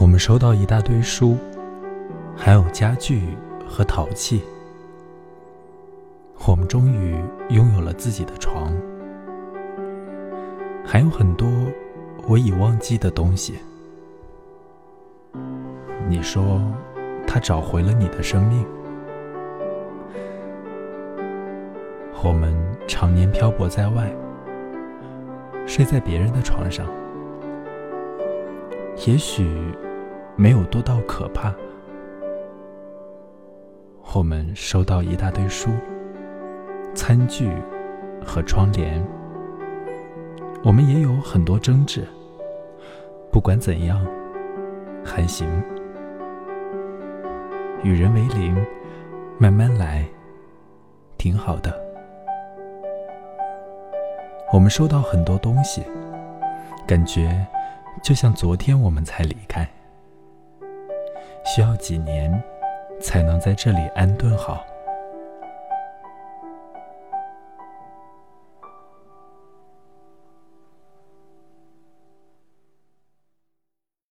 我们收到一大堆书，还有家具和陶器。我们终于拥有了自己的床，还有很多我已忘记的东西。你说，他找回了你的生命。我们常年漂泊在外，睡在别人的床上，也许没有多到可怕。我们收到一大堆书、餐具和窗帘，我们也有很多争执。不管怎样，还行。与人为邻，慢慢来，挺好的。我们收到很多东西，感觉就像昨天我们才离开，需要几年才能在这里安顿好。